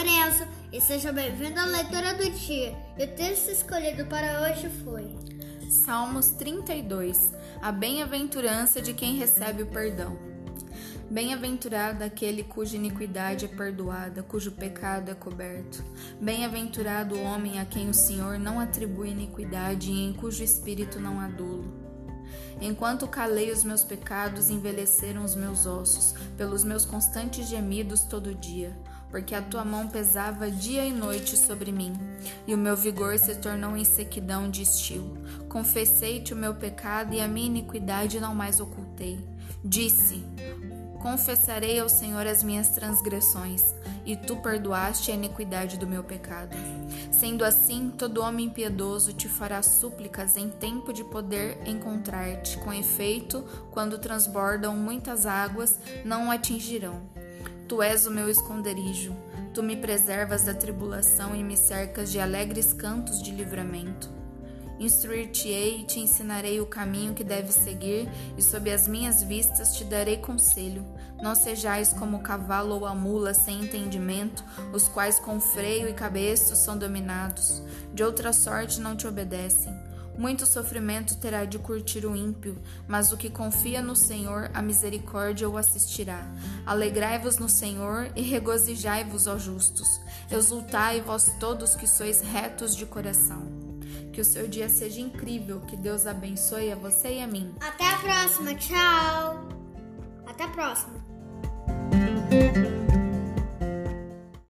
abraço e seja bem-vindo à leitura do dia. E o texto escolhido para hoje foi Salmos 32 A bem-aventurança de quem recebe o perdão. Bem-aventurado aquele cuja iniquidade é perdoada, cujo pecado é coberto. Bem-aventurado o homem a quem o Senhor não atribui iniquidade e em cujo espírito não há dolo. Enquanto calei os meus pecados, envelheceram os meus ossos, pelos meus constantes gemidos todo dia, porque a tua mão pesava dia e noite sobre mim, e o meu vigor se tornou em sequidão de estio. Confessei-te o meu pecado e a minha iniquidade não mais ocultei. Disse: Confessarei ao Senhor as minhas transgressões, e tu perdoaste a iniquidade do meu pecado. Sendo assim, todo homem piedoso te fará súplicas em tempo de poder encontrar-te. Com efeito, quando transbordam muitas águas, não atingirão. Tu és o meu esconderijo. Tu me preservas da tribulação e me cercas de alegres cantos de livramento. Instruir-te-ei e te ensinarei o caminho que deves seguir, e sob as minhas vistas te darei conselho. Não sejais como o cavalo ou a mula sem entendimento, os quais com freio e cabeço são dominados. De outra sorte não te obedecem. Muito sofrimento terá de curtir o ímpio, mas o que confia no Senhor, a misericórdia o assistirá. Alegrai-vos no Senhor e regozijai-vos, ó justos. Exultai, vós todos que sois retos de coração. Que o seu dia seja incrível. Que Deus abençoe a você e a mim. Até a próxima. Tchau. Até a próxima.